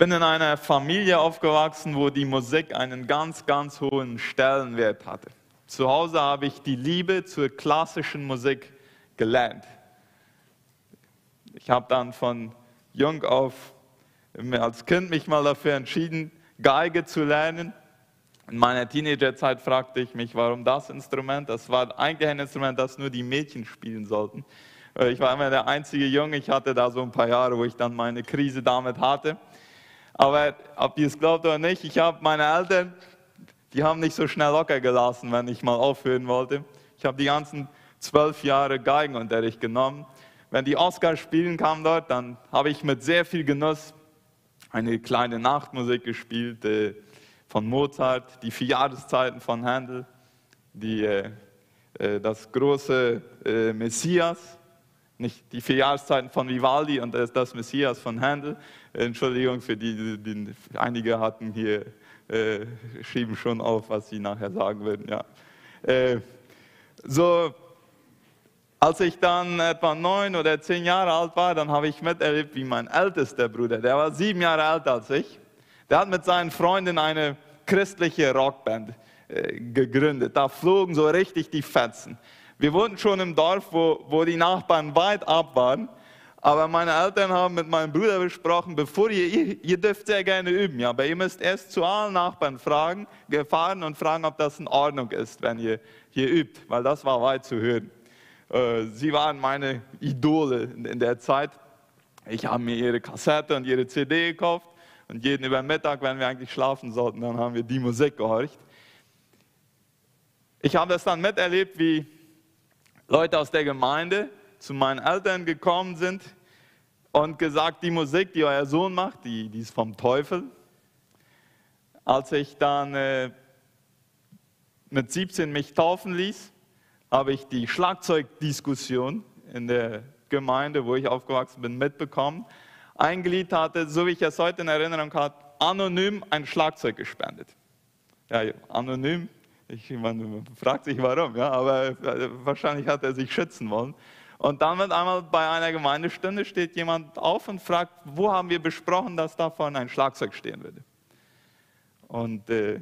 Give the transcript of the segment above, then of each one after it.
bin in einer Familie aufgewachsen, wo die Musik einen ganz, ganz hohen Stellenwert hatte. Zu Hause habe ich die Liebe zur klassischen Musik gelernt. Ich habe dann von jung auf als Kind mich mal dafür entschieden, Geige zu lernen. In meiner Teenagerzeit fragte ich mich, warum das Instrument? Das war eigentlich ein Instrument, das nur die Mädchen spielen sollten. Äh, ich war immer der einzige Junge. Ich hatte da so ein paar Jahre, wo ich dann meine Krise damit hatte. Aber ob ihr es glaubt oder nicht, ich habe meine Eltern, die haben nicht so schnell locker gelassen, wenn ich mal aufhören wollte. Ich habe die ganzen zwölf Jahre Geigenunterricht genommen. Wenn die Oscars spielen kamen dort, dann habe ich mit sehr viel Genuss eine kleine Nachtmusik gespielt äh, von Mozart, die vier Jahreszeiten von Handel, die, äh, äh, das große äh, Messias, nicht die vier Jahreszeiten von Vivaldi und das, Messias von Handel. Entschuldigung für die, die, einige hatten hier, äh, schrieben schon auf, was sie nachher sagen würden. Ja. Äh, so, als ich dann etwa neun oder zehn Jahre alt war, dann habe ich miterlebt, wie mein ältester Bruder, der war sieben Jahre älter als ich, der hat mit seinen Freunden eine christliche Rockband äh, gegründet. Da flogen so richtig die Fetzen. Wir wohnten schon im Dorf, wo, wo die Nachbarn weit ab waren. Aber meine Eltern haben mit meinem Bruder besprochen, bevor ihr, ihr, dürft sehr gerne üben, ja, aber ihr müsst erst zu allen Nachbarn fragen, fahren und fragen, ob das in Ordnung ist, wenn ihr hier übt, weil das war weit zu hören. Äh, sie waren meine Idole in der Zeit. Ich habe mir ihre Kassette und ihre CD gekauft und jeden über Mittag, wenn wir eigentlich schlafen sollten, dann haben wir die Musik gehorcht. Ich habe das dann miterlebt, wie Leute aus der Gemeinde zu meinen Eltern gekommen sind und gesagt, die Musik, die euer Sohn macht, die, die ist vom Teufel. Als ich dann äh, mit 17 mich taufen ließ, habe ich die Schlagzeugdiskussion in der Gemeinde, wo ich aufgewachsen bin, mitbekommen. Ein Glied hatte, so wie ich es heute in Erinnerung habe, anonym ein Schlagzeug gespendet. Ja, anonym, ich, man fragt sich warum, ja, aber äh, wahrscheinlich hat er sich schützen wollen. Und dann wird einmal bei einer Gemeindestunde steht jemand auf und fragt, wo haben wir besprochen, dass davon ein Schlagzeug stehen würde. Und äh,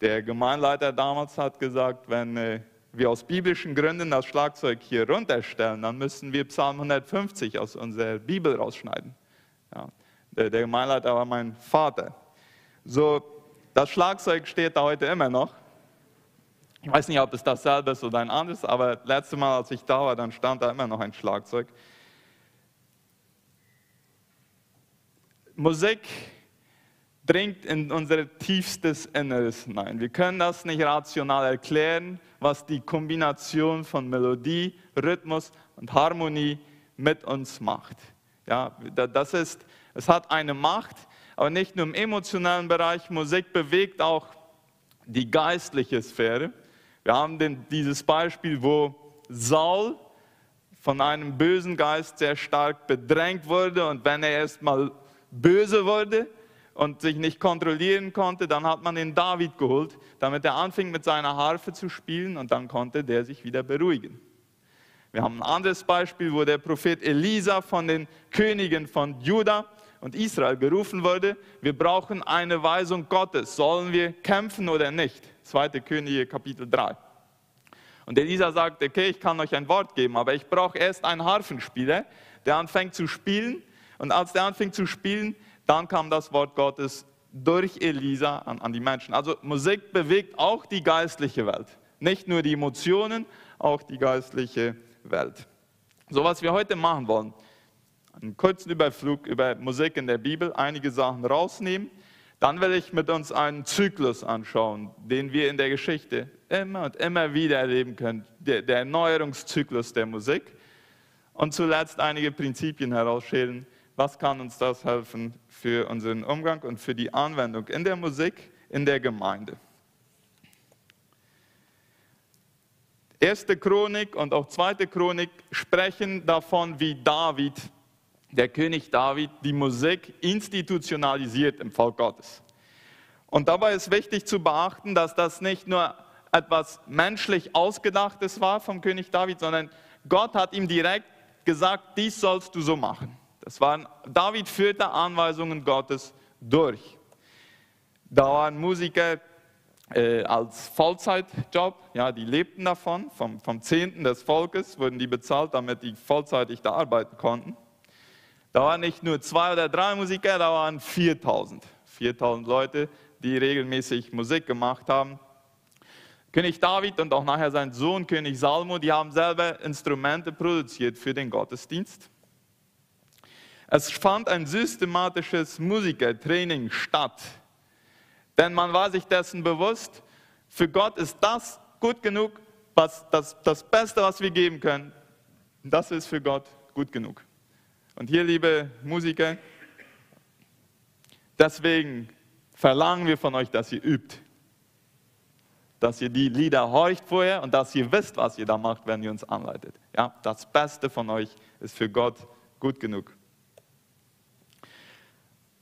der Gemeinleiter damals hat gesagt, wenn äh, wir aus biblischen Gründen das Schlagzeug hier runterstellen, dann müssen wir Psalm 150 aus unserer Bibel rausschneiden. Ja, der, der Gemeinleiter war mein Vater. So, das Schlagzeug steht da heute immer noch. Ich weiß nicht, ob es dasselbe ist oder ein anderes, aber letztes Mal, als ich da war, dann stand da immer noch ein Schlagzeug. Musik dringt in unser tiefstes Inneres hinein. Wir können das nicht rational erklären, was die Kombination von Melodie, Rhythmus und Harmonie mit uns macht. Ja, das ist, es hat eine Macht, aber nicht nur im emotionalen Bereich. Musik bewegt auch die geistliche Sphäre. Wir haben den, dieses Beispiel, wo Saul von einem bösen Geist sehr stark bedrängt wurde und wenn er erstmal böse wurde, und sich nicht kontrollieren konnte, dann hat man den David geholt, damit er anfing mit seiner Harfe zu spielen und dann konnte der sich wieder beruhigen. Wir haben ein anderes Beispiel, wo der Prophet Elisa von den Königen von Juda und Israel gerufen wurde, wir brauchen eine Weisung Gottes, sollen wir kämpfen oder nicht? Zweite Könige Kapitel 3. Und Elisa sagt, okay, ich kann euch ein Wort geben, aber ich brauche erst einen Harfenspieler, der anfängt zu spielen. Und als der anfing zu spielen, dann kam das Wort Gottes durch Elisa an, an die Menschen. Also Musik bewegt auch die geistliche Welt. Nicht nur die Emotionen, auch die geistliche Welt. So was wir heute machen wollen, einen kurzen Überflug über Musik in der Bibel, einige Sachen rausnehmen. Dann will ich mit uns einen Zyklus anschauen, den wir in der Geschichte immer und immer wieder erleben können, der, der Erneuerungszyklus der Musik. Und zuletzt einige Prinzipien herausschälen, was kann uns das helfen für unseren Umgang und für die Anwendung in der Musik, in der Gemeinde. Erste Chronik und auch zweite Chronik sprechen davon, wie David, der König David, die Musik institutionalisiert im Volk Gottes. Und dabei ist wichtig zu beachten, dass das nicht nur etwas menschlich Ausgedachtes war vom König David, sondern Gott hat ihm direkt gesagt, dies sollst du so machen. Das waren, David führte Anweisungen Gottes durch. Da waren Musiker äh, als Vollzeitjob, ja, die lebten davon, vom, vom Zehnten des Volkes wurden die bezahlt, damit die vollzeitig da arbeiten konnten. Da waren nicht nur zwei oder drei Musiker, da waren 4000. 4000 Leute, die regelmäßig Musik gemacht haben. König David und auch nachher sein Sohn König Salomo, die haben selber Instrumente produziert für den Gottesdienst. Es fand ein systematisches Musikertraining statt, denn man war sich dessen bewusst, für Gott ist das gut genug, was, das, das Beste, was wir geben können, das ist für Gott gut genug. Und hier, liebe Musiker, deswegen verlangen wir von euch, dass ihr übt. Dass ihr die Lieder horcht vorher und dass ihr wisst, was ihr da macht, wenn ihr uns anleitet. Ja, das Beste von euch ist für Gott gut genug.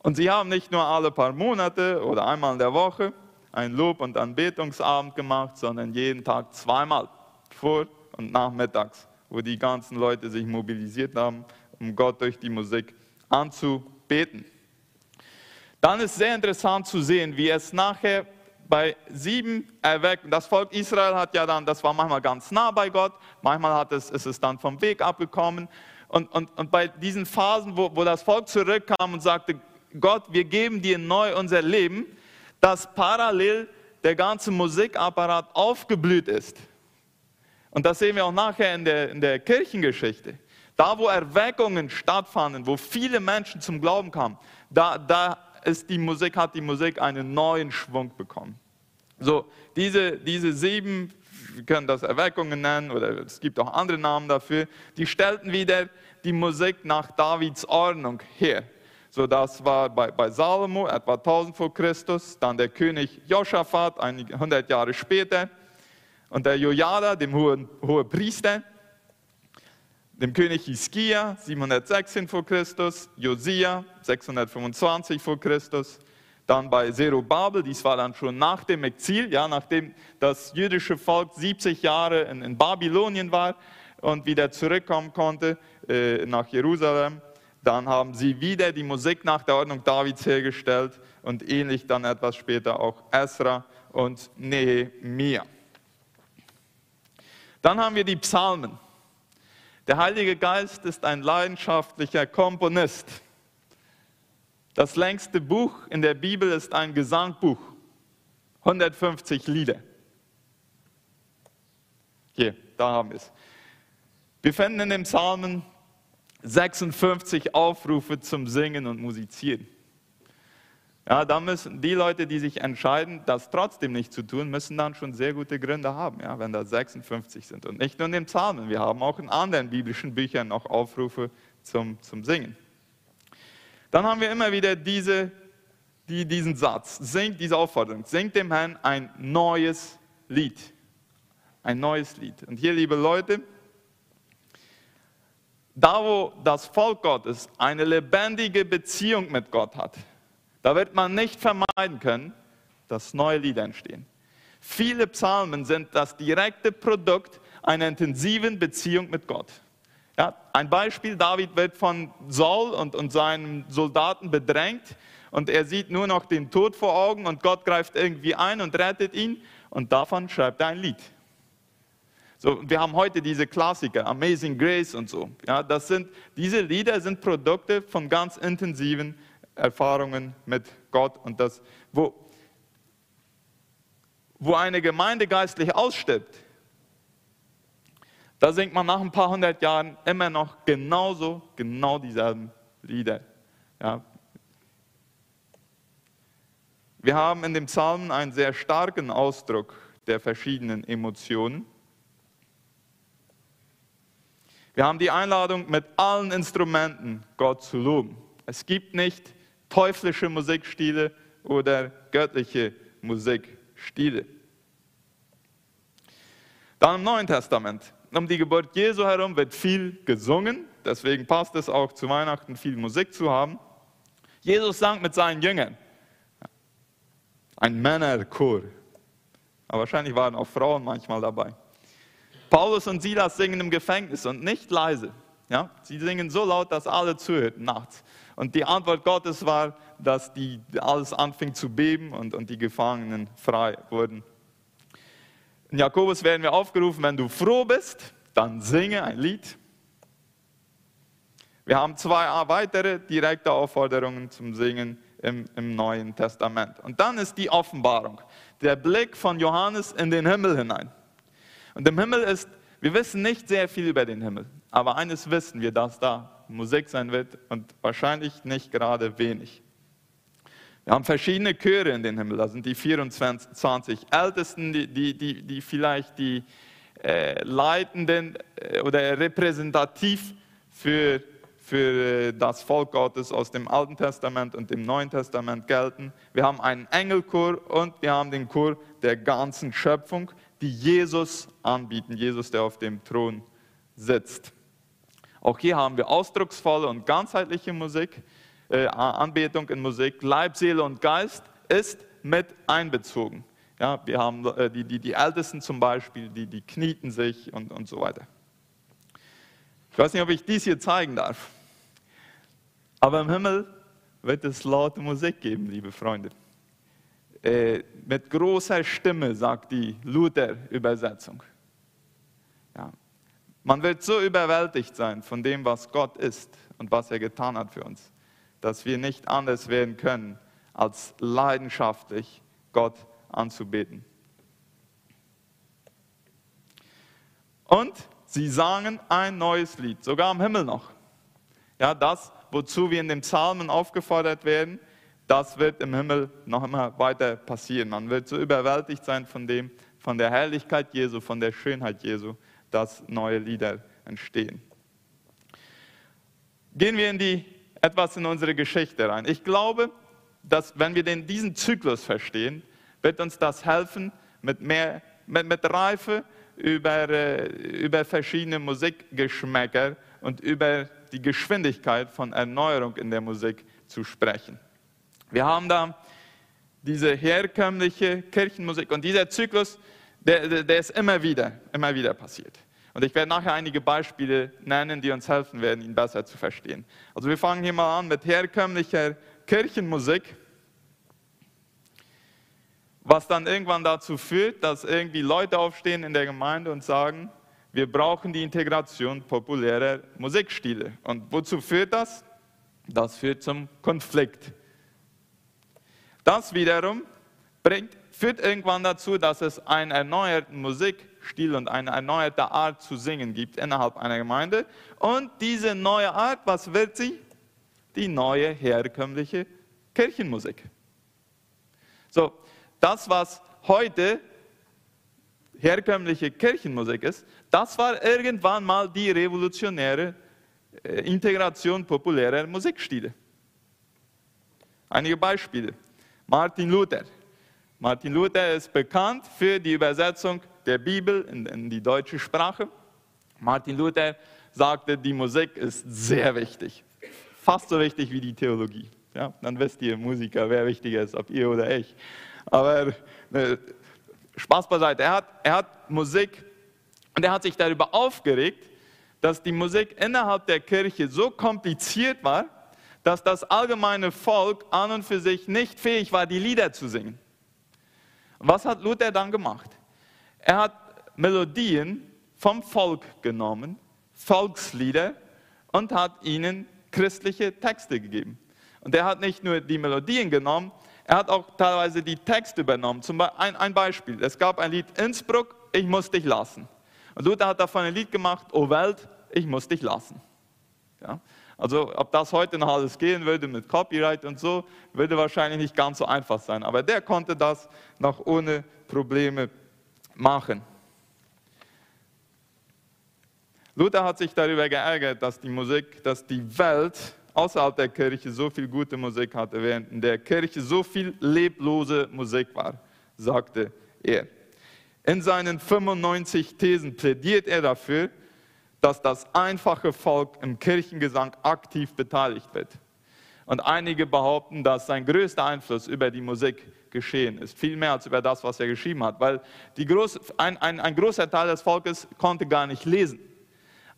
Und sie haben nicht nur alle paar Monate oder einmal in der Woche ein Lob- und Anbetungsabend gemacht, sondern jeden Tag zweimal, vor und nachmittags, wo die ganzen Leute sich mobilisiert haben, um Gott durch die Musik anzubeten. Dann ist sehr interessant zu sehen, wie es nachher bei sieben Erweckungen, das Volk Israel hat ja dann, das war manchmal ganz nah bei Gott, manchmal hat es, ist es dann vom Weg abgekommen. Und, und, und bei diesen Phasen, wo, wo das Volk zurückkam und sagte, Gott, wir geben dir neu unser Leben, dass parallel der ganze Musikapparat aufgeblüht ist. Und das sehen wir auch nachher in der, in der Kirchengeschichte. Da, wo Erweckungen stattfanden, wo viele Menschen zum Glauben kamen, da, da ist die Musik, hat die Musik einen neuen Schwung bekommen. So, diese, diese sieben, wir können das Erweckungen nennen oder es gibt auch andere Namen dafür, die stellten wieder die Musik nach Davids Ordnung her. So, das war bei, bei Salomo etwa 1000 vor Christus, dann der König Josaphat, einige hundert Jahre später, und der Jojada, dem hohen, hohen Priester, dem König Hiskia 716 vor Christus, Josia 625 vor Christus, dann bei Zerubabel, dies war dann schon nach dem Exil, ja, nachdem das jüdische Volk 70 Jahre in, in Babylonien war und wieder zurückkommen konnte äh, nach Jerusalem. Dann haben sie wieder die Musik nach der Ordnung Davids hergestellt und ähnlich dann etwas später auch Esra und Nehemia. Dann haben wir die Psalmen. Der Heilige Geist ist ein leidenschaftlicher Komponist. Das längste Buch in der Bibel ist ein Gesangbuch, 150 Lieder. Hier, da haben wir es. Wir finden in den Psalmen 56 Aufrufe zum Singen und Musizieren. Ja, da müssen die Leute, die sich entscheiden, das trotzdem nicht zu tun, müssen dann schon sehr gute Gründe haben, ja, wenn da 56 sind. Und nicht nur in den Psalmen, wir haben auch in anderen biblischen Büchern noch Aufrufe zum, zum Singen. Dann haben wir immer wieder diese, die, diesen Satz, singt diese Aufforderung, singt dem Herrn ein neues Lied. Ein neues Lied. Und hier, liebe Leute, da wo das Volk Gottes eine lebendige Beziehung mit Gott hat, da wird man nicht vermeiden können, dass neue Lieder entstehen. Viele Psalmen sind das direkte Produkt einer intensiven Beziehung mit Gott. Ja, ein Beispiel, David wird von Saul und, und seinen Soldaten bedrängt und er sieht nur noch den Tod vor Augen und Gott greift irgendwie ein und rettet ihn und davon schreibt er ein Lied. So, wir haben heute diese Klassiker, Amazing Grace und so. Ja, das sind, diese Lieder sind Produkte von ganz intensiven Erfahrungen mit Gott und das, wo, wo eine Gemeinde geistlich ausstirbt, da singt man nach ein paar hundert Jahren immer noch genauso, genau dieselben Lieder. Ja. Wir haben in dem Psalm einen sehr starken Ausdruck der verschiedenen Emotionen. Wir haben die Einladung, mit allen Instrumenten Gott zu loben. Es gibt nicht teuflische Musikstile oder göttliche Musikstile. Dann im Neuen Testament. Um die Geburt Jesu herum wird viel gesungen, deswegen passt es auch zu Weihnachten, viel Musik zu haben. Jesus sang mit seinen Jüngern. Ein Männerchor. Aber wahrscheinlich waren auch Frauen manchmal dabei. Paulus und Silas singen im Gefängnis und nicht leise. Ja? Sie singen so laut, dass alle zuhörten nachts. Und die Antwort Gottes war, dass die, alles anfing zu beben und, und die Gefangenen frei wurden. In Jakobus werden wir aufgerufen, wenn du froh bist, dann singe ein Lied. Wir haben zwei weitere direkte Aufforderungen zum Singen im, im Neuen Testament. Und dann ist die Offenbarung, der Blick von Johannes in den Himmel hinein. Und im Himmel ist, wir wissen nicht sehr viel über den Himmel, aber eines wissen wir, dass da Musik sein wird und wahrscheinlich nicht gerade wenig. Wir haben verschiedene Chöre in den Himmel, da sind die 24 Ältesten, die, die, die, die vielleicht die äh, Leitenden äh, oder repräsentativ für, für äh, das Volk Gottes aus dem Alten Testament und dem Neuen Testament gelten. Wir haben einen Engelchor und wir haben den Chor der ganzen Schöpfung, die Jesus anbieten, Jesus, der auf dem Thron sitzt. Auch hier haben wir ausdrucksvolle und ganzheitliche Musik, äh, Anbetung in Musik. Leib, Seele und Geist ist mit einbezogen. Ja, wir haben äh, die, die, die Ältesten zum Beispiel, die, die knieten sich und, und so weiter. Ich weiß nicht, ob ich dies hier zeigen darf. Aber im Himmel wird es laute Musik geben, liebe Freunde. Äh, mit großer Stimme, sagt die Luther-Übersetzung. Man wird so überwältigt sein von dem, was Gott ist und was er getan hat für uns, dass wir nicht anders werden können, als leidenschaftlich Gott anzubeten. Und sie sangen ein neues Lied, sogar am Himmel noch. Ja, das, wozu wir in den Psalmen aufgefordert werden, das wird im Himmel noch immer weiter passieren. Man wird so überwältigt sein von dem, von der Herrlichkeit Jesu, von der Schönheit Jesu, dass neue Lieder entstehen. Gehen wir in die, etwas in unsere Geschichte rein. Ich glaube, dass wenn wir den, diesen Zyklus verstehen, wird uns das helfen, mit, mehr, mit, mit Reife über, äh, über verschiedene Musikgeschmäcker und über die Geschwindigkeit von Erneuerung in der Musik zu sprechen. Wir haben da diese herkömmliche Kirchenmusik und dieser Zyklus, der, der ist immer wieder, immer wieder passiert. Und ich werde nachher einige Beispiele nennen, die uns helfen werden, ihn besser zu verstehen. Also wir fangen hier mal an mit herkömmlicher Kirchenmusik, was dann irgendwann dazu führt, dass irgendwie Leute aufstehen in der Gemeinde und sagen, wir brauchen die Integration populärer Musikstile. Und wozu führt das? Das führt zum Konflikt das wiederum bringt, führt irgendwann dazu, dass es einen erneuerten Musikstil und eine erneuerte Art zu singen gibt innerhalb einer Gemeinde. Und diese neue Art, was wird sie? Die neue herkömmliche Kirchenmusik. So, das, was heute herkömmliche Kirchenmusik ist, das war irgendwann mal die revolutionäre äh, Integration populärer Musikstile. Einige Beispiele. Martin Luther. Martin Luther ist bekannt für die Übersetzung der Bibel in, in die deutsche Sprache. Martin Luther sagte, die Musik ist sehr wichtig, fast so wichtig wie die Theologie. Ja, dann wisst ihr Musiker, wer wichtiger ist, ob ihr oder ich. Aber ne, Spaß beiseite, er hat, er hat Musik und er hat sich darüber aufgeregt, dass die Musik innerhalb der Kirche so kompliziert war, dass das allgemeine Volk an und für sich nicht fähig war, die Lieder zu singen. Was hat Luther dann gemacht? Er hat Melodien vom Volk genommen, Volkslieder, und hat ihnen christliche Texte gegeben. Und er hat nicht nur die Melodien genommen, er hat auch teilweise die Texte übernommen. Zum Beispiel ein, ein Beispiel, es gab ein Lied Innsbruck, ich muss dich lassen. Und Luther hat davon ein Lied gemacht, O Welt, ich muss dich lassen. Ja? Also ob das heute noch alles gehen würde mit Copyright und so, würde wahrscheinlich nicht ganz so einfach sein. Aber der konnte das noch ohne Probleme machen. Luther hat sich darüber geärgert, dass die Musik, dass die Welt außerhalb der Kirche so viel gute Musik hatte, während in der Kirche so viel leblose Musik war, sagte er. In seinen 95 Thesen plädiert er dafür, dass das einfache Volk im Kirchengesang aktiv beteiligt wird. Und einige behaupten, dass sein größter Einfluss über die Musik geschehen ist, viel mehr als über das, was er geschrieben hat, weil Groß, ein, ein, ein großer Teil des Volkes konnte gar nicht lesen.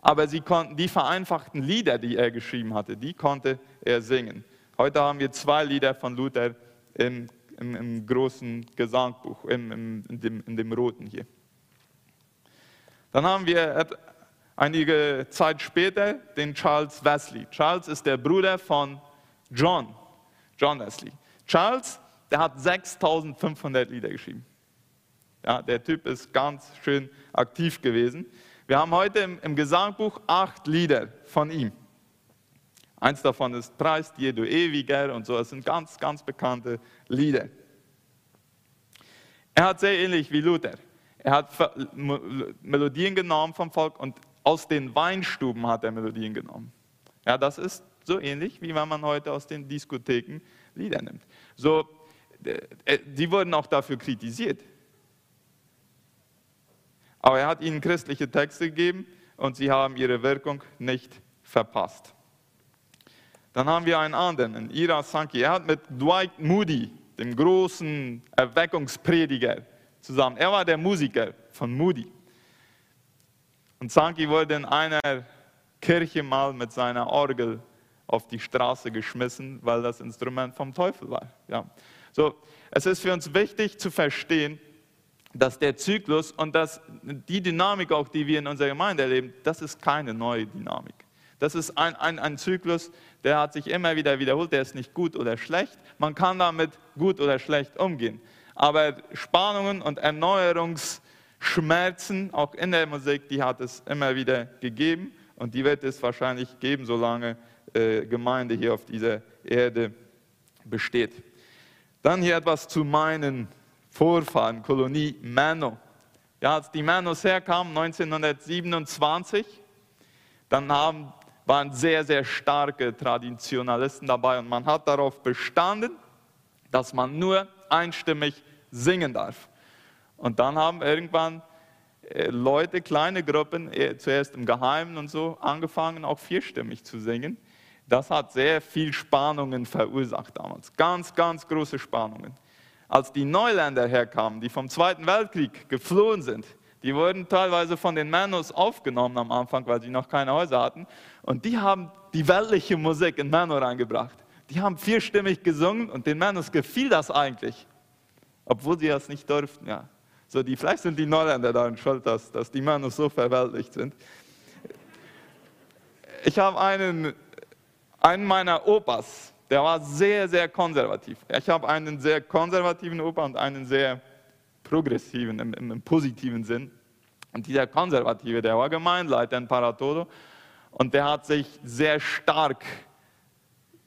aber sie konnten die vereinfachten Lieder, die er geschrieben hatte, die konnte er singen. Heute haben wir zwei Lieder von Luther im, im, im großen Gesangbuch, im, in, dem, in dem roten hier. Dann haben wir einige Zeit später den Charles Wesley. Charles ist der Bruder von John, John Wesley. Charles, der hat 6500 Lieder geschrieben. Ja, der Typ ist ganz schön aktiv gewesen. Wir haben heute im, im Gesangbuch acht Lieder von ihm. Eins davon ist Preis dir du ewiger und so. Das sind ganz, ganz bekannte Lieder. Er hat sehr ähnlich wie Luther. Er hat Melodien genommen vom Volk und aus den Weinstuben hat er Melodien genommen. Ja, das ist so ähnlich, wie wenn man heute aus den Diskotheken Lieder nimmt. So, äh, die wurden auch dafür kritisiert. Aber er hat ihnen christliche Texte gegeben und sie haben ihre Wirkung nicht verpasst. Dann haben wir einen anderen, Ira Sankey. Er hat mit Dwight Moody, dem großen Erweckungsprediger, zusammen. Er war der Musiker von Moody. Und Sankey wurde in einer Kirche mal mit seiner Orgel auf die Straße geschmissen, weil das Instrument vom Teufel war. Ja. So, es ist für uns wichtig zu verstehen, dass der Zyklus und dass die Dynamik auch, die wir in unserer Gemeinde erleben, das ist keine neue Dynamik. Das ist ein, ein, ein Zyklus, der hat sich immer wieder wiederholt, der ist nicht gut oder schlecht. Man kann damit gut oder schlecht umgehen. Aber Spannungen und Erneuerungsschmerzen, auch in der Musik, die hat es immer wieder gegeben und die wird es wahrscheinlich geben, solange äh, Gemeinde hier auf dieser Erde besteht. Dann hier etwas zu meinen Vorfahren, Kolonie Mano. Ja, als die Manos herkamen, 1927, dann haben, waren sehr, sehr starke Traditionalisten dabei und man hat darauf bestanden, dass man nur einstimmig singen darf. Und dann haben irgendwann äh, Leute, kleine Gruppen, äh, zuerst im Geheimen und so, angefangen, auch vierstimmig zu singen. Das hat sehr viel Spannungen verursacht damals. Ganz, ganz große Spannungen als die Neuländer herkamen, die vom Zweiten Weltkrieg geflohen sind, die wurden teilweise von den Manos aufgenommen am Anfang, weil sie noch keine Häuser hatten. Und die haben die weltliche Musik in Mano reingebracht. Die haben vierstimmig gesungen und den Manos gefiel das eigentlich, obwohl sie das nicht durften. Ja. So, die, vielleicht sind die Neuländer daran schuld, dass, dass die Manos so verweltlicht sind. Ich habe einen, einen meiner Opas, der war sehr, sehr konservativ. Ich habe einen sehr konservativen Opa und einen sehr progressiven im, im, im positiven Sinn. Und dieser Konservative, der war Gemeinleiter in Paratodo und der hat sich sehr stark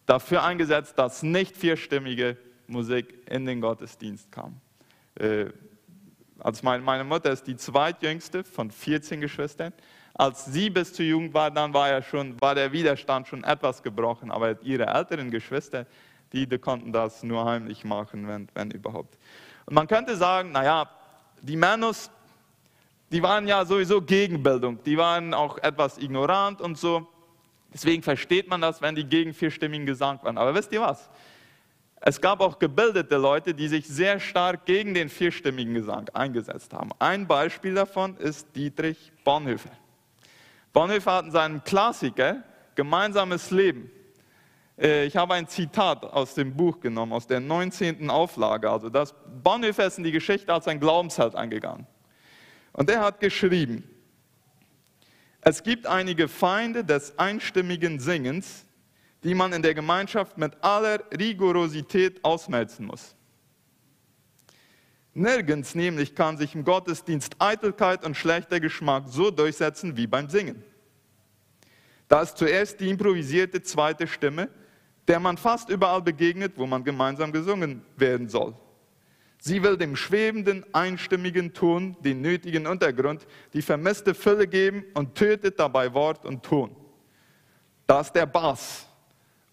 dafür eingesetzt, dass nicht vierstimmige Musik in den Gottesdienst kam. Also meine Mutter ist die zweitjüngste von 14 Geschwistern als sie bis zur Jugend war, dann war, er schon, war der Widerstand schon etwas gebrochen. Aber ihre älteren Geschwister, die, die konnten das nur heimlich machen, wenn, wenn überhaupt. Und man könnte sagen, naja, die Männer, die waren ja sowieso gegen Bildung. Die waren auch etwas ignorant und so. Deswegen versteht man das, wenn die gegen vierstimmigen Gesang waren. Aber wisst ihr was? Es gab auch gebildete Leute, die sich sehr stark gegen den vierstimmigen Gesang eingesetzt haben. Ein Beispiel davon ist Dietrich Bonhoeffer. Bonhoeffer hat in seinem Klassiker Gemeinsames Leben. Äh, ich habe ein Zitat aus dem Buch genommen, aus der 19. Auflage. Also das Bonhoeffer ist in die Geschichte als ein Glaubensheld eingegangen. Und er hat geschrieben, es gibt einige Feinde des einstimmigen Singens, die man in der Gemeinschaft mit aller Rigorosität ausmelzen muss. Nirgends nämlich kann sich im Gottesdienst Eitelkeit und schlechter Geschmack so durchsetzen wie beim Singen. Da ist zuerst die improvisierte zweite Stimme, der man fast überall begegnet, wo man gemeinsam gesungen werden soll. Sie will dem schwebenden, einstimmigen Ton den nötigen Untergrund, die vermisste Fülle geben und tötet dabei Wort und Ton. Da ist der Bass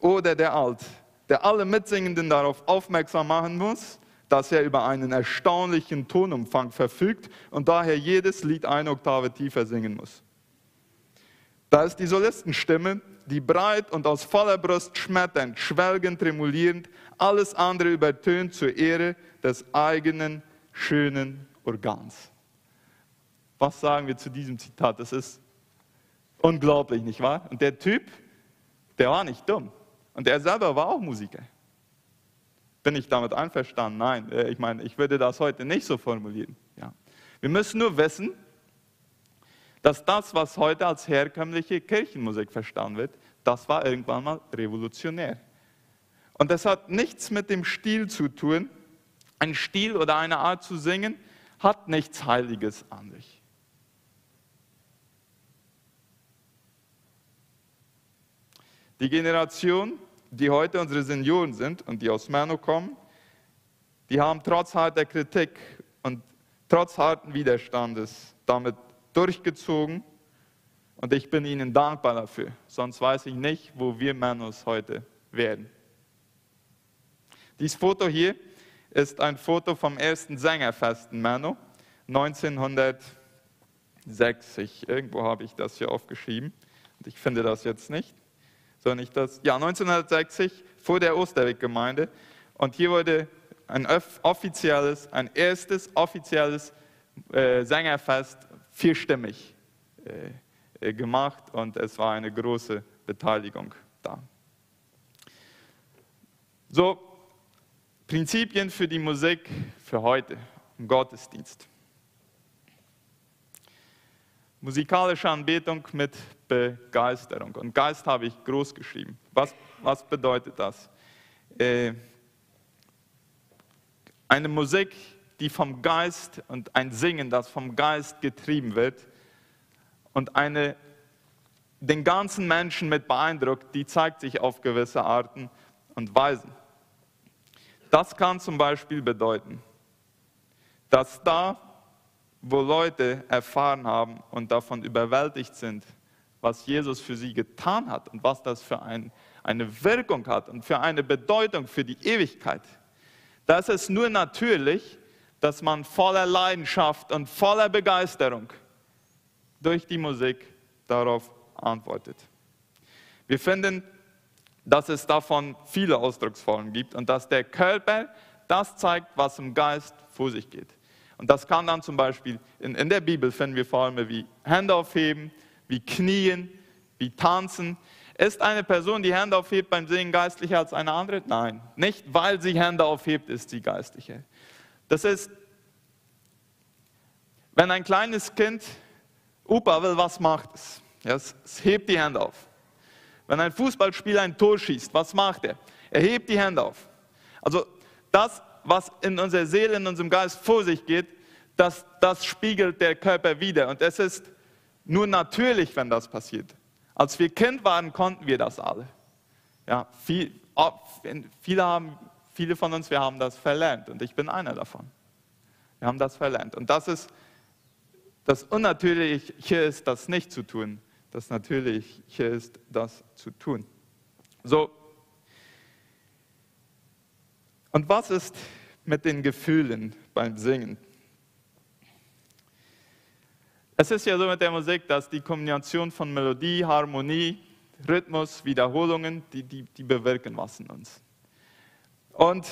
oder der Alt, der alle Mitsingenden darauf aufmerksam machen muss, dass er über einen erstaunlichen Tonumfang verfügt und daher jedes Lied eine Oktave tiefer singen muss. Da ist die Solistenstimme, die breit und aus voller Brust schmetternd, schwelgend, tremulierend, alles andere übertönt zur Ehre des eigenen schönen Organs. Was sagen wir zu diesem Zitat? Das ist Unglaublich, nicht wahr? Und der Typ, der war nicht dumm. Und er selber war auch Musiker. Bin ich damit einverstanden? Nein, äh, ich meine, ich würde das heute nicht so formulieren. Ja. Wir müssen nur wissen, dass das, was heute als herkömmliche Kirchenmusik verstanden wird, das war irgendwann mal revolutionär. Und das hat nichts mit dem Stil zu tun. Ein Stil oder eine Art zu singen hat nichts Heiliges an sich. Die Generation, die heute unsere Senioren sind und die aus Mano kommen, die haben trotz harter Kritik und trotz harten Widerstandes damit durchgezogen und ich bin ihnen dankbar dafür. Sonst weiß ich nicht, wo wir Manos heute werden. Dieses Foto hier ist ein Foto vom ersten Sängerfest in Mano 1960. Irgendwo habe ich das hier aufgeschrieben und ich finde das jetzt nicht sondern ich das, ja, 1960 vor der Osterweggemeinde. Und hier wurde ein offizielles, ein erstes offizielles äh, Sängerfest vierstimmig äh, äh, gemacht und es war eine große Beteiligung da. So, Prinzipien für die Musik für heute im Gottesdienst. Musikalische Anbetung mit Begeisterung. Und Geist habe ich groß geschrieben. Was, was bedeutet das? Äh, eine Musik, die vom Geist und ein Singen, das vom Geist getrieben wird und eine den ganzen Menschen mit beeindruckt, die zeigt sich auf gewisse Arten und Weisen. Das kann zum Beispiel bedeuten, dass da wo Leute erfahren haben und davon überwältigt sind, was Jesus für sie getan hat und was das für ein, eine Wirkung hat und für eine Bedeutung für die Ewigkeit. Da ist es nur natürlich, dass man voller Leidenschaft und voller Begeisterung durch die Musik darauf antwortet. Wir finden, dass es davon viele Ausdrucksformen gibt und dass der Körper das zeigt, was im Geist vor sich geht. Und das kann dann zum Beispiel, in, in der Bibel finden wir allem wie Hände aufheben, wie Knien, wie Tanzen. Ist eine Person, die Hände aufhebt beim Singen geistlicher als eine andere? Nein, nicht weil sie Hände aufhebt, ist sie geistlicher. Das ist, wenn ein kleines Kind Opa will, was macht es? Es, es hebt die Hände auf. Wenn ein Fußballspieler ein Tor schießt, was macht er? Er hebt die Hände auf. Also das was in unserer Seele, in unserem Geist vor sich geht, das, das spiegelt der Körper wieder. Und es ist nur natürlich, wenn das passiert. Als wir Kind waren, konnten wir das alle. Ja, viel, viele, haben, viele von uns, wir haben das verlernt und ich bin einer davon. Wir haben das verlernt. Und das ist, das Unnatürliche ist, das nicht zu tun. Das Natürliche ist, das zu tun. So, und was ist mit den Gefühlen beim Singen? Es ist ja so mit der Musik, dass die Kombination von Melodie, Harmonie, Rhythmus, Wiederholungen, die, die, die bewirken was in uns. Und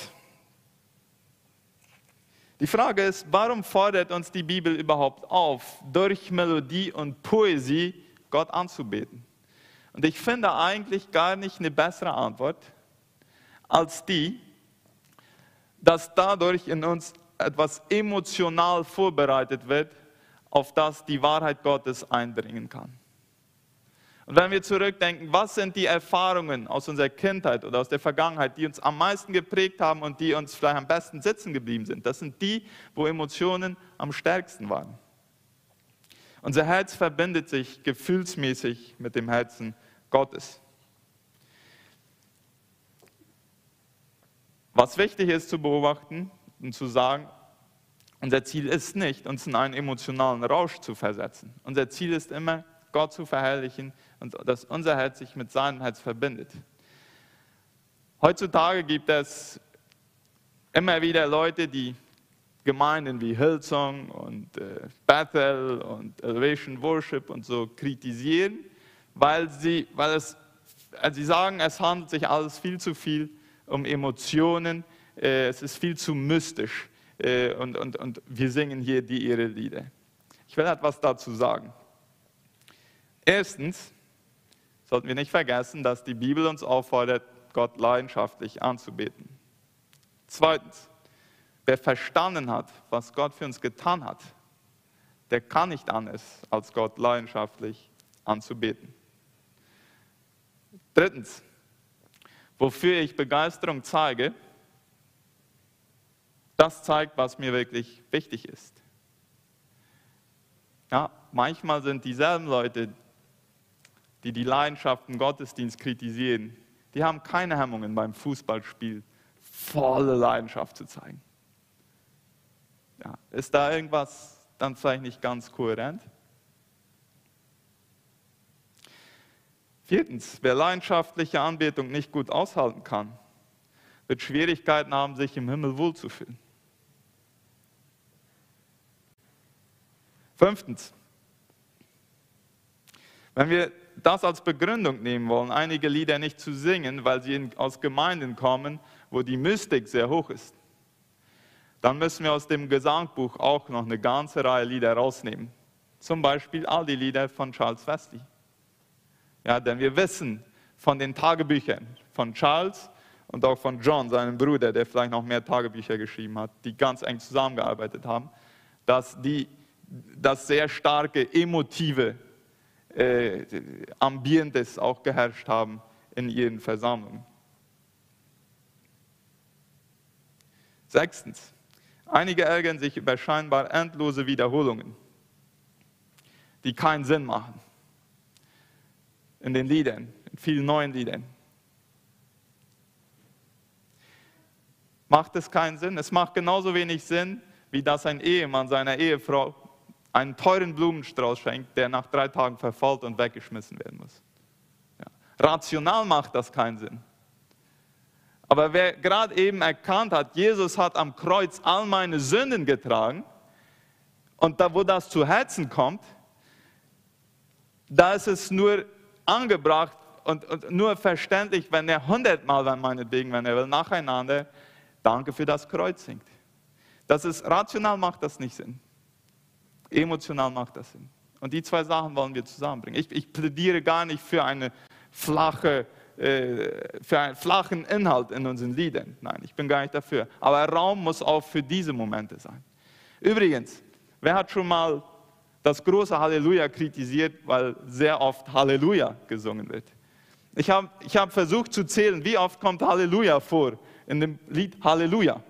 die Frage ist, warum fordert uns die Bibel überhaupt auf, durch Melodie und Poesie Gott anzubeten? Und ich finde eigentlich gar nicht eine bessere Antwort als die, dass dadurch in uns etwas emotional vorbereitet wird, auf das die Wahrheit Gottes eindringen kann. Und wenn wir zurückdenken, was sind die Erfahrungen aus unserer Kindheit oder aus der Vergangenheit, die uns am meisten geprägt haben und die uns vielleicht am besten sitzen geblieben sind? Das sind die, wo Emotionen am stärksten waren. Unser Herz verbindet sich gefühlsmäßig mit dem Herzen Gottes. Was wichtig ist zu beobachten und zu sagen, unser Ziel ist nicht, uns in einen emotionalen Rausch zu versetzen. Unser Ziel ist immer, Gott zu verherrlichen und dass unser Herz sich mit seinem Herz verbindet. Heutzutage gibt es immer wieder Leute, die Gemeinden wie Hillsong und äh, Bethel und Elevation Worship und so kritisieren, weil sie, weil es, also sie sagen, es handelt sich alles viel zu viel um Emotionen, äh, es ist viel zu mystisch äh, und, und, und wir singen hier die ihre Lieder. Ich will etwas dazu sagen. Erstens sollten wir nicht vergessen, dass die Bibel uns auffordert, Gott leidenschaftlich anzubeten. Zweitens, wer verstanden hat, was Gott für uns getan hat, der kann nicht anders, als Gott leidenschaftlich anzubeten. Drittens, wofür ich Begeisterung zeige, das zeigt, was mir wirklich wichtig ist. Ja, manchmal sind dieselben Leute, die die Leidenschaften Gottesdienst kritisieren, die haben keine Hemmungen beim Fußballspiel volle Leidenschaft zu zeigen. Ja, ist da irgendwas dann vielleicht nicht ganz kohärent? Viertens, wer leidenschaftliche Anbetung nicht gut aushalten kann, wird Schwierigkeiten haben, sich im Himmel wohlzufühlen. Fünftens, wenn wir das als Begründung nehmen wollen, einige Lieder nicht zu singen, weil sie aus Gemeinden kommen, wo die Mystik sehr hoch ist, dann müssen wir aus dem Gesangbuch auch noch eine ganze Reihe Lieder rausnehmen. Zum Beispiel all die Lieder von Charles Wesley. Ja, denn wir wissen von den Tagebüchern von Charles und auch von John, seinem Bruder, der vielleicht noch mehr Tagebücher geschrieben hat, die ganz eng zusammengearbeitet haben, dass die das sehr starke emotive äh, Ambientes auch geherrscht haben in ihren Versammlungen. Sechstens, einige ärgern sich über scheinbar endlose Wiederholungen, die keinen Sinn machen in den Liedern, in vielen neuen Liedern. Macht es keinen Sinn? Es macht genauso wenig Sinn, wie dass ein Ehemann seiner Ehefrau einen teuren Blumenstrauß schenkt, der nach drei Tagen verfault und weggeschmissen werden muss. Ja. Rational macht das keinen Sinn. Aber wer gerade eben erkannt hat, Jesus hat am Kreuz all meine Sünden getragen und da, wo das zu Herzen kommt, da ist es nur angebracht und, und nur verständlich, wenn er hundertmal, wenn meinetwegen, wenn er will, nacheinander Danke für das Kreuz singt. Das ist rational macht das nicht Sinn. Emotional macht das Sinn. Und die zwei Sachen wollen wir zusammenbringen. Ich, ich plädiere gar nicht für, eine flache, äh, für einen flachen Inhalt in unseren Liedern. Nein, ich bin gar nicht dafür. Aber Raum muss auch für diese Momente sein. Übrigens, wer hat schon mal das große Halleluja kritisiert, weil sehr oft Halleluja gesungen wird. Ich habe ich hab versucht zu zählen, wie oft kommt Halleluja vor in dem Lied Halleluja.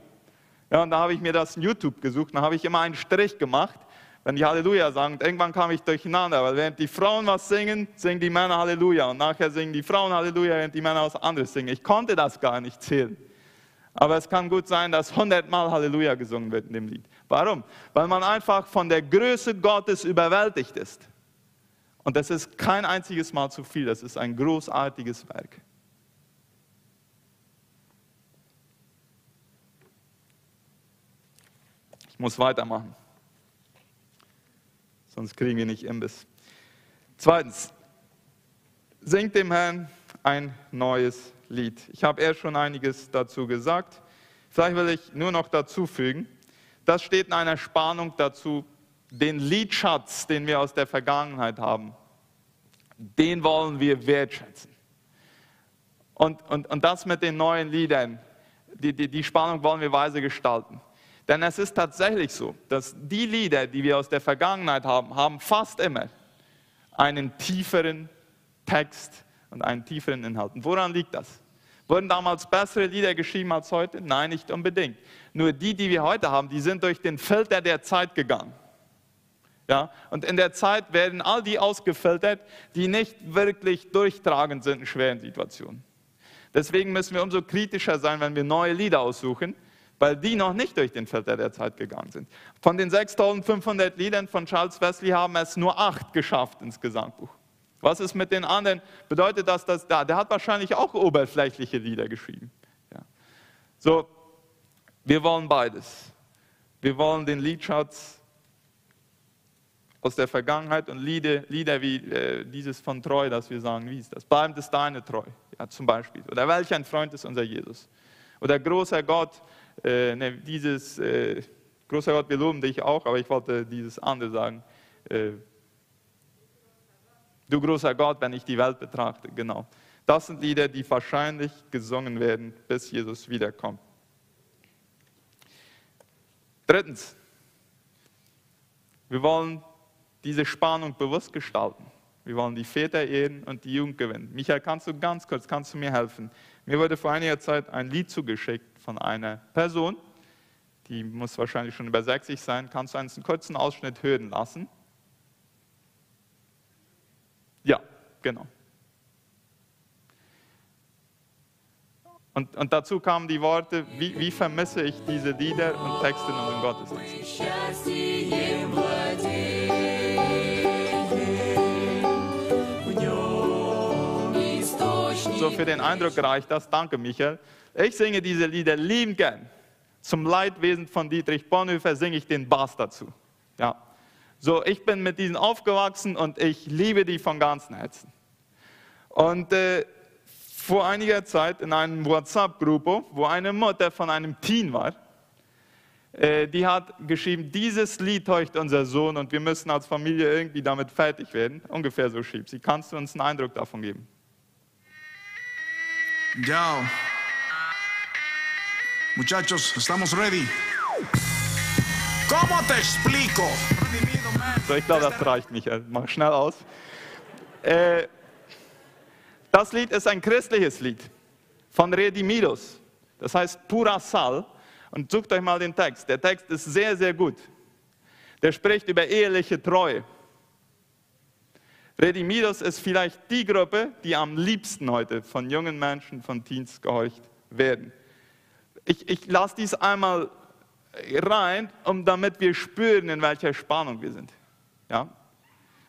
Ja, und da habe ich mir das in YouTube gesucht, da habe ich immer einen Strich gemacht, wenn die Halleluja sagen. Und irgendwann kam ich durcheinander, weil während die Frauen was singen, singen die Männer Halleluja. Und nachher singen die Frauen Halleluja, während die Männer was anderes singen. Ich konnte das gar nicht zählen. Aber es kann gut sein, dass hundertmal Halleluja gesungen wird in dem Lied. Warum? Weil man einfach von der Größe Gottes überwältigt ist. Und das ist kein einziges Mal zu viel, das ist ein großartiges Werk. Ich muss weitermachen, sonst kriegen wir nicht Imbiss. Zweitens, singt dem Herrn ein neues Lied. Ich habe erst schon einiges dazu gesagt. Vielleicht will ich nur noch dazu fügen, das steht in einer Spannung dazu, den Liedschatz, den wir aus der Vergangenheit haben, den wollen wir wertschätzen. Und, und, und das mit den neuen Liedern, die, die, die Spannung wollen wir weise gestalten. Denn es ist tatsächlich so, dass die Lieder, die wir aus der Vergangenheit haben, haben fast immer einen tieferen Text und einen tieferen Inhalt. Und woran liegt das? Wurden damals bessere Lieder geschrieben als heute? Nein, nicht unbedingt. Nur die, die wir heute haben, die sind durch den Filter der Zeit gegangen. Ja? Und in der Zeit werden all die ausgefiltert, die nicht wirklich durchtragend sind in schweren Situationen. Deswegen müssen wir umso kritischer sein, wenn wir neue Lieder aussuchen, weil die noch nicht durch den Filter der Zeit gegangen sind. Von den 6500 Liedern von Charles Wesley haben es nur acht geschafft ins Gesangbuch. Was ist mit den anderen? Bedeutet das, dass da, der hat wahrscheinlich auch oberflächliche Lieder geschrieben. Ja. So, wir wollen beides. Wir wollen den Liedschatz aus der Vergangenheit und Lieder, Lieder wie äh, dieses von Treu, das wir sagen, wie ist das? Bleibend ist deine Treu, ja, zum Beispiel. Oder welch ein Freund ist unser Jesus? Oder großer Gott, äh, ne, dieses, äh, großer Gott, wir loben dich auch, aber ich wollte dieses andere sagen. Du großer Gott, wenn ich die Welt betrachte, genau. Das sind Lieder, die wahrscheinlich gesungen werden, bis Jesus wiederkommt. Drittens, wir wollen diese Spannung bewusst gestalten. Wir wollen die Väter ehren und die Jugend gewinnen. Michael, kannst du ganz kurz, kannst du mir helfen? Mir wurde vor einiger Zeit ein Lied zugeschickt von einer Person, die muss wahrscheinlich schon über 60 sein. Kannst du einen kurzen Ausschnitt hören lassen? Ja, genau. Und, und dazu kamen die Worte, wie, wie vermisse ich diese Lieder und Texte in unserem Gottesdienst. So für den Eindruck reicht das. Danke, Michael. Ich singe diese Lieder lieben gern. Zum Leidwesen von Dietrich Bonhoeffer singe ich den Bass dazu. Ja. So, ich bin mit diesen aufgewachsen und ich liebe die von ganzem Herzen. Und äh, vor einiger Zeit in einem WhatsApp-Gruppe, wo eine Mutter von einem Teen war, äh, die hat geschrieben, dieses Lied heucht unser Sohn und wir müssen als Familie irgendwie damit fertig werden. Ungefähr so schrieb sie. Kannst du uns einen Eindruck davon geben? Ja. Muchachos, estamos ready. ¿Cómo te explico? So, ich glaube, das reicht, Michael. Mach schnell aus. Äh, das Lied ist ein christliches Lied von Redimidos. Das heißt Pura Sal. Und sucht euch mal den Text. Der Text ist sehr, sehr gut. Der spricht über eheliche Treue. Redimidos ist vielleicht die Gruppe, die am liebsten heute von jungen Menschen, von Teens gehorcht werden. Ich, ich lasse dies einmal rein, um damit wir spüren, in welcher Spannung wir sind. Ja?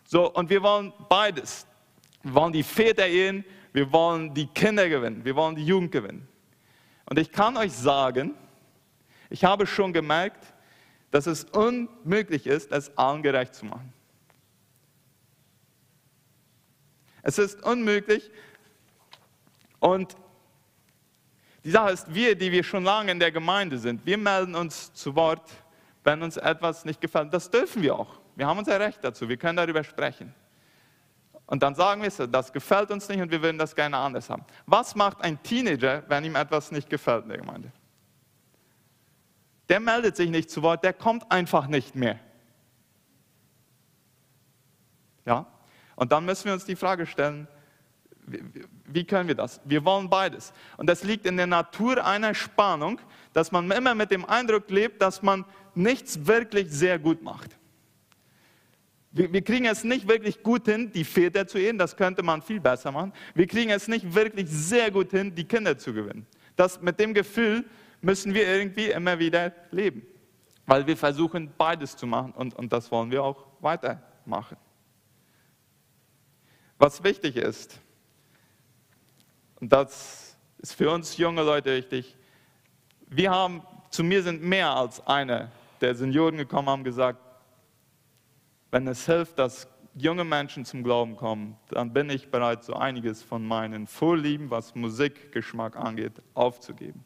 So, und wir wollen beides. Wir wollen die Väter ehren, wir wollen die Kinder gewinnen, wir wollen die Jugend gewinnen. Und ich kann euch sagen, ich habe schon gemerkt, dass es unmöglich ist, es allen gerecht zu machen. Es ist unmöglich. Und die Sache ist, wir, die wir schon lange in der Gemeinde sind, wir melden uns zu Wort, wenn uns etwas nicht gefällt. Das dürfen wir auch. Wir haben unser Recht dazu. Wir können darüber sprechen. Und dann sagen wir es, das gefällt uns nicht und wir würden das gerne anders haben. Was macht ein Teenager, wenn ihm etwas nicht gefällt in der Gemeinde? Der meldet sich nicht zu Wort, der kommt einfach nicht mehr. Ja? Und dann müssen wir uns die Frage stellen, wie können wir das? Wir wollen beides. Und das liegt in der Natur einer Spannung, dass man immer mit dem Eindruck lebt, dass man nichts wirklich sehr gut macht. Wir, wir kriegen es nicht wirklich gut hin, die Väter zu ehren, das könnte man viel besser machen. Wir kriegen es nicht wirklich sehr gut hin, die Kinder zu gewinnen. Das, mit dem Gefühl müssen wir irgendwie immer wieder leben, weil wir versuchen, beides zu machen und, und das wollen wir auch weitermachen. Was wichtig ist, und das ist für uns junge Leute wichtig. Wir haben, zu mir sind mehr als eine der Senioren gekommen, haben gesagt, wenn es hilft, dass junge Menschen zum Glauben kommen, dann bin ich bereit, so einiges von meinen Vorlieben, was Musikgeschmack angeht, aufzugeben.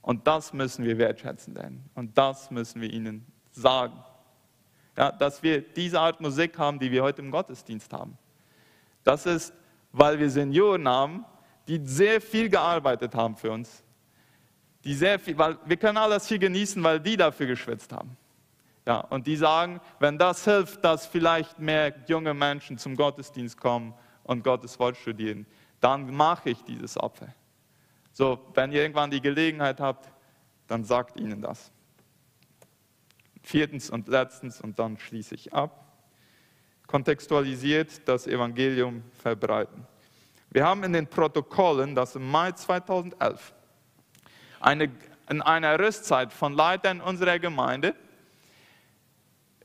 Und das müssen wir wertschätzen lernen. Und das müssen wir ihnen sagen. Ja, dass wir diese Art Musik haben, die wir heute im Gottesdienst haben. Das ist, weil wir Senioren haben, die sehr viel gearbeitet haben für uns. Die sehr viel, weil wir können alles hier genießen, weil die dafür geschwitzt haben. Ja, und die sagen, wenn das hilft, dass vielleicht mehr junge Menschen zum Gottesdienst kommen und Gottes Wort studieren, dann mache ich dieses Opfer. So, wenn ihr irgendwann die Gelegenheit habt, dann sagt ihnen das. Viertens und letztens, und dann schließe ich ab, kontextualisiert das Evangelium verbreiten. Wir haben in den Protokollen, das im Mai 2011, eine, in einer Rüstzeit von Leitern unserer Gemeinde,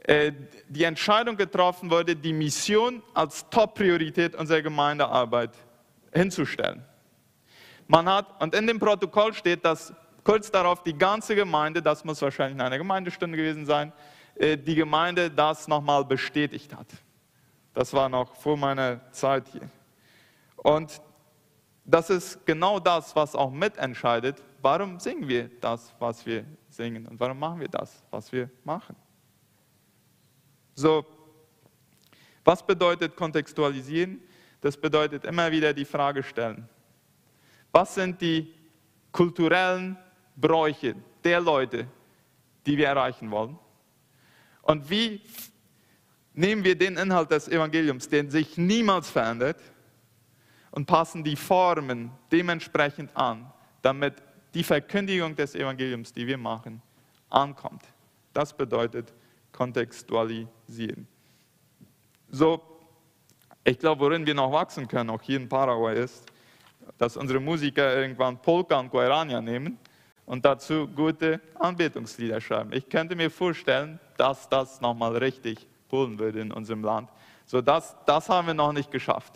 die Entscheidung getroffen wurde, die Mission als Top-Priorität unserer Gemeindearbeit hinzustellen. Man hat, und in dem Protokoll steht, dass kurz darauf die ganze Gemeinde, das muss wahrscheinlich in einer Gemeindestunde gewesen sein, äh, die Gemeinde das nochmal bestätigt hat. Das war noch vor meiner Zeit hier. Und das ist genau das, was auch mitentscheidet, warum singen wir das, was wir singen und warum machen wir das, was wir machen. So, Was bedeutet kontextualisieren? Das bedeutet immer wieder die Frage stellen. Was sind die kulturellen Bräuche der Leute, die wir erreichen wollen? Und wie nehmen wir den Inhalt des Evangeliums, der sich niemals verändert, und passen die Formen dementsprechend an, damit die Verkündigung des Evangeliums, die wir machen, ankommt. Das bedeutet kontextualisieren. So, ich glaube, worin wir noch wachsen können, auch hier in Paraguay, ist, dass unsere Musiker irgendwann Polka und Guarania nehmen und dazu gute Anbetungslieder schreiben. Ich könnte mir vorstellen, dass das nochmal richtig pullen würde in unserem Land. So, das, das haben wir noch nicht geschafft.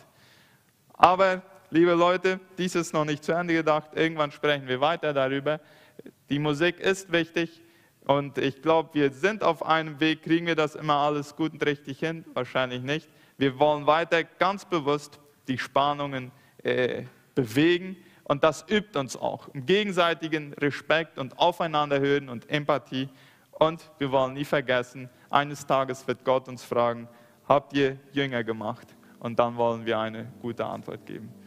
Aber, liebe Leute, dies ist noch nicht zu Ende gedacht. Irgendwann sprechen wir weiter darüber. Die Musik ist wichtig und ich glaube, wir sind auf einem Weg. Kriegen wir das immer alles gut und richtig hin? Wahrscheinlich nicht. Wir wollen weiter ganz bewusst die Spannungen äh, bewegen und das übt uns auch im gegenseitigen Respekt und Aufeinanderhören und Empathie. Und wir wollen nie vergessen, eines Tages wird Gott uns fragen, habt ihr Jünger gemacht? Und dann wollen wir eine gute Antwort geben.